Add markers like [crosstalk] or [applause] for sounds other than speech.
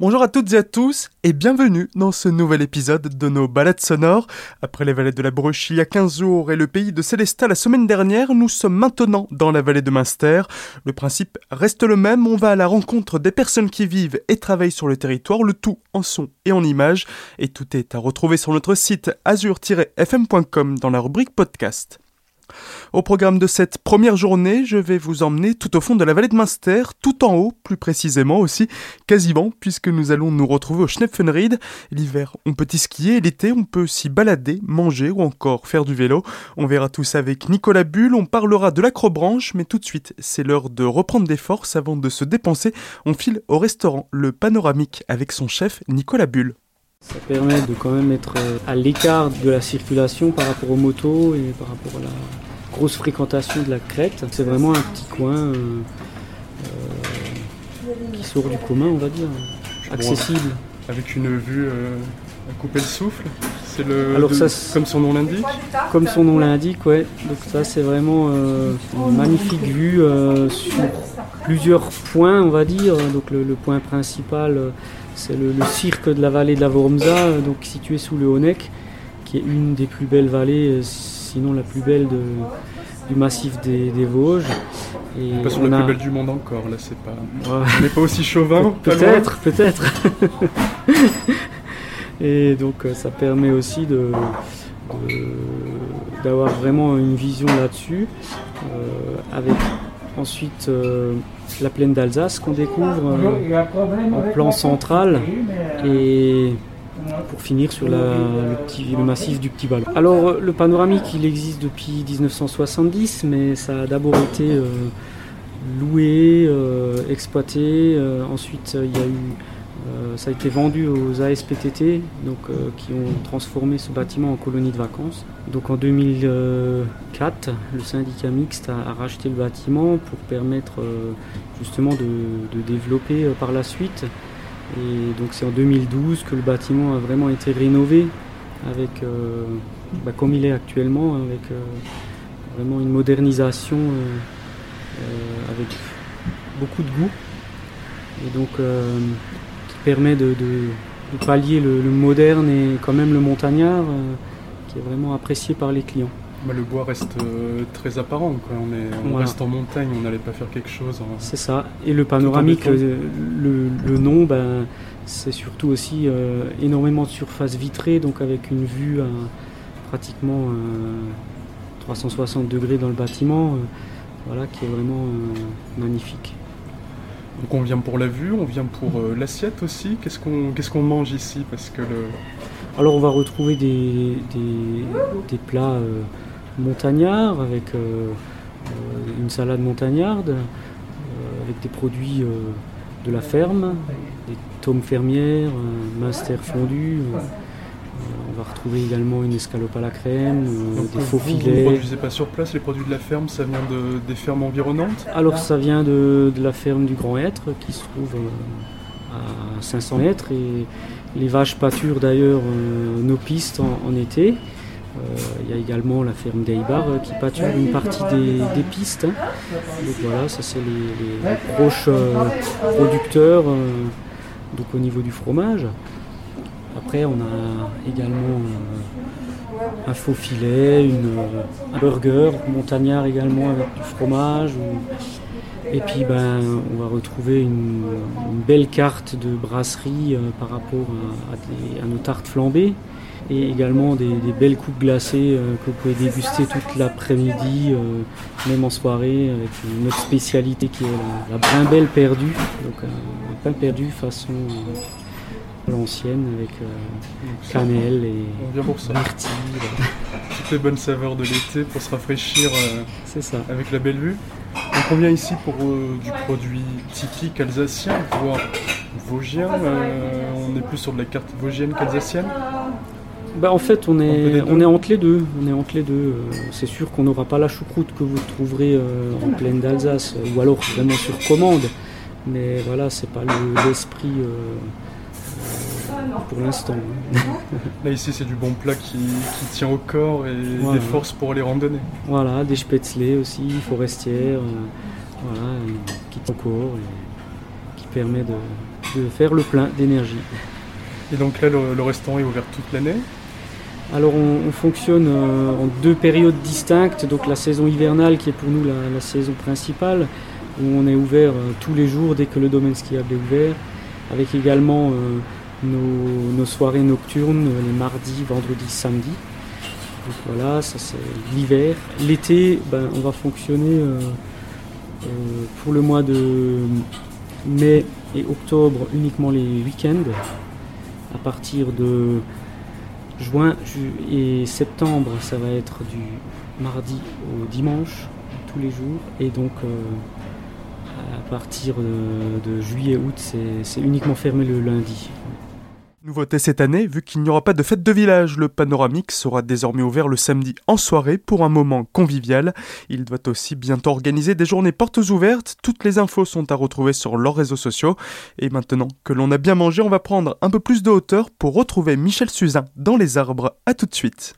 Bonjour à toutes et à tous et bienvenue dans ce nouvel épisode de nos balades sonores. Après les vallées de la Bruche il y a 15 jours et le pays de Célestat la semaine dernière, nous sommes maintenant dans la vallée de Münster. Le principe reste le même, on va à la rencontre des personnes qui vivent et travaillent sur le territoire, le tout en son et en images. Et tout est à retrouver sur notre site azur-fm.com dans la rubrique podcast. Au programme de cette première journée, je vais vous emmener tout au fond de la vallée de Münster, tout en haut, plus précisément aussi, quasiment, puisque nous allons nous retrouver au Schnepfenried. L'hiver, on peut y skier, l'été, on peut s'y balader, manger ou encore faire du vélo. On verra tout ça avec Nicolas Bull, on parlera de l'acrobranche, mais tout de suite, c'est l'heure de reprendre des forces avant de se dépenser. On file au restaurant Le Panoramique avec son chef Nicolas Bull. Ça permet de quand même être euh, à l'écart de la circulation par rapport aux motos et par rapport à la grosse fréquentation de la crête. C'est vraiment un petit coin euh, euh, qui sort du commun, on va dire, accessible. Avec une vue à couper le souffle c'est le, Alors ça, comme son nom l'indique Comme son nom l'indique, ouais. Donc ça c'est vraiment une magnifique vue sur plusieurs points, on va dire. Donc le point principal c'est le, cirque de la vallée de la Vormza, euh, donc situé sous le Honeck, qui est une des plus belles vallées, euh, sinon la plus belle du massif des, Vosges. Et pas sur la plus belle du monde encore, là c'est pas. On n'est pas aussi chauvin. peut-être, peut-être. [laughs] et donc euh, ça permet aussi de, d'avoir vraiment une vision là-dessus, avec ensuite la plaine d'Alsace qu'on découvre euh, en plan central et pour finir sur le, massif du Petit Ballon. Alors le panoramique il existe depuis 1970 mais ça a d'abord été euh, loué, euh, exploité, ensuite il y a eu euh, ça a été vendu aux ASPTT, donc, euh, qui ont transformé ce bâtiment en colonie de vacances. Donc en 2004, le syndicat mixte a, racheté le bâtiment pour permettre euh, justement de, développer par la suite. Et donc c'est en 2012 que le bâtiment a vraiment été rénové avec, bah, comme il est actuellement, avec vraiment une modernisation avec beaucoup de goût. Et donc permet de, pallier le, moderne et quand même le montagnard, euh, qui est vraiment apprécié par les clients. Bah, le bois reste euh, très apparent, on, reste en montagne, on n'allait pas faire quelque chose. C'est ça, et le panoramique, euh, le, nom, ben, c'est surtout aussi énormément de surface vitrée, donc avec une vue à pratiquement 360 degrés dans le bâtiment, voilà, qui est vraiment magnifique. Donc on vient pour la vue, on vient pour euh, l'assiette aussi. Qu'est-ce qu'on mange ici? Parce que. Alors on va retrouver des, plats euh, montagnards avec euh, une salade montagnarde, avec des produits de la ferme, des tomes fermières, un master fondu on va retrouver également une escalope à la crème, euh, des faux filets. Vous ne produisez pas sur place les produits de la ferme, ça vient de, des fermes environnantes Alors ça vient de, la ferme du Grand Être qui se trouve euh, à 500 mètres et les vaches pâturent d'ailleurs euh, nos pistes en, été. Il y a également la ferme d'Eibar qui pâture une partie des, pistes. Hein. Donc voilà, ça c'est les, proches producteurs donc au niveau du fromage. Après, on a également euh, un faux filet, une, euh, un burger montagnard également avec du fromage. Et puis ben, on va retrouver une, belle carte de brasserie euh, par rapport à, nos tartes flambées et également des, belles coupes glacées que vous pouvez déguster toute l'après-midi, même en soirée, avec une autre spécialité qui est la, la brimbelle perdue, donc un pain perdu façon l'ancienne avec euh, cannelle et on pour ça. [laughs] Toutes les bonnes saveurs de l'été pour se rafraîchir euh, ça. avec la belle vue. Donc on vient ici pour euh, du produit typique alsacien, voire vosgien. on est plus sur de la carte vosgienne qu'alsacienne. Bah en fait on est, on est entre les deux. On est entre les deux. C'est sûr qu'on n'aura pas la choucroute que vous trouverez en pleine d'Alsace, ou alors vraiment sur commande. Mais voilà, c'est pas l'esprit pour l'instant. [laughs] Là ici c'est du bon plat qui, tient au corps et des forces pour les randonner. Voilà, des spätzle aussi, forestières, euh, voilà, qui tient au corps et qui permet de, de faire le plein d'énergie. Et donc là, le, restaurant est ouvert toute l'année alors on, fonctionne euh, en deux périodes distinctes, donc la saison hivernale qui est pour nous la, saison principale, où on est ouvert euh, tous les jours dès que le domaine skiable est ouvert, avec également euh, nos, soirées nocturnes les mardis, vendredis, samedis. Donc voilà, ça c'est l'hiver. L'été, ben, on va fonctionner pour le mois de mai et octobre uniquement les week-ends à partir de juin et septembre, ça va être du mardi au dimanche, tous les jours. Et donc, euh, à partir de, de juillet-août, c'est uniquement fermé le lundi. Nouveauté cette année, vu qu'il n'y aura pas de fête de village, le panoramique sera désormais ouvert le samedi en soirée pour un moment convivial. Il doit aussi bientôt organiser des journées portes ouvertes. Toutes les infos sont à retrouver sur leurs réseaux sociaux. Et maintenant que l'on a bien mangé, on va prendre un peu plus de hauteur pour retrouver Michel Suzin dans les arbres. A tout de suite.